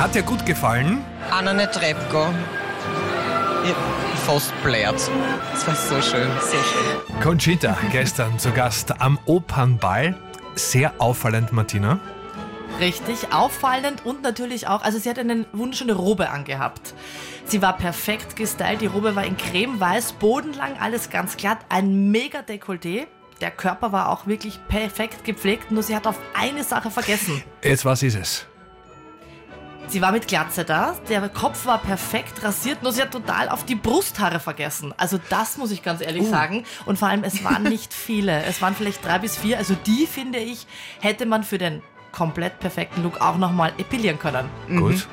Hat dir gut gefallen? Anna Netrebko. Ich fast blärt. Das war so schön, so schön. Conchita, gestern zu Gast am Opernball. Sehr auffallend, Martina. Richtig, auffallend und natürlich auch, also sie hat eine wunderschöne Robe angehabt. Sie war perfekt gestylt, die Robe war in cremeweiß, bodenlang, alles ganz glatt, ein mega Dekolleté. Der Körper war auch wirklich perfekt gepflegt, nur sie hat auf eine Sache vergessen. Jetzt, was ist es? Sie war mit Glatze da, der Kopf war perfekt rasiert, nur sie hat total auf die Brusthaare vergessen. Also das muss ich ganz ehrlich sagen. Und vor allem, es waren nicht viele. Es waren vielleicht drei bis vier. Also die, finde ich, hätte man für den komplett perfekten Look auch nochmal epilieren können. Gut.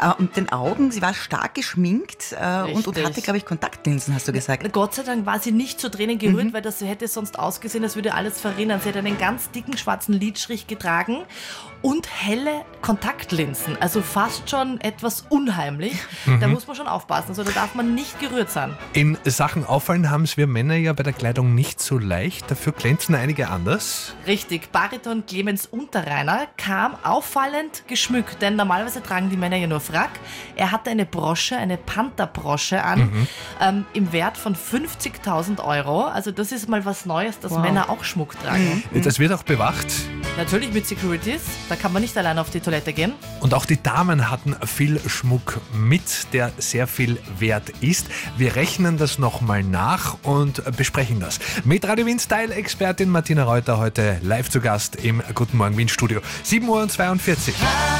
Äh, und den Augen, sie war stark geschminkt äh, und, und hatte, glaube ich, Kontaktlinsen, hast du gesagt. Gott sei Dank war sie nicht zu Tränen gerührt, weil das hätte sonst ausgesehen, als würde alles verrinnern. Sie hat einen ganz dicken schwarzen Lidstrich getragen und helle Kontaktlinsen. Also fast schon etwas unheimlich. Da muss man schon aufpassen. Also da darf man nicht gerührt sein. In Sachen Auffallen haben es wir Männer ja bei der Kleidung nicht so leicht. Dafür glänzen einige anders. Richtig, Bariton Clemens Unterreiner kam auffallend geschmückt, denn normalerweise tragen die Männer ja nur Frack. Er hatte eine Brosche, eine Pantherbrosche an, ähm, im Wert von 50.000 Euro. Also das ist mal was Neues, dass Männer auch Schmuck tragen. Das wird auch bewacht. Natürlich mit Securities, da kann man nicht allein auf die Toilette gehen. Und auch die Damen hatten viel Schmuck mit, der sehr viel wert ist. Wir rechnen das nochmal nach und besprechen das. Mit Radio Wien Style-Expertin Martina Reuter heute live zu Gast im Guten Morgen Wien Studio. 7.42 Uhr.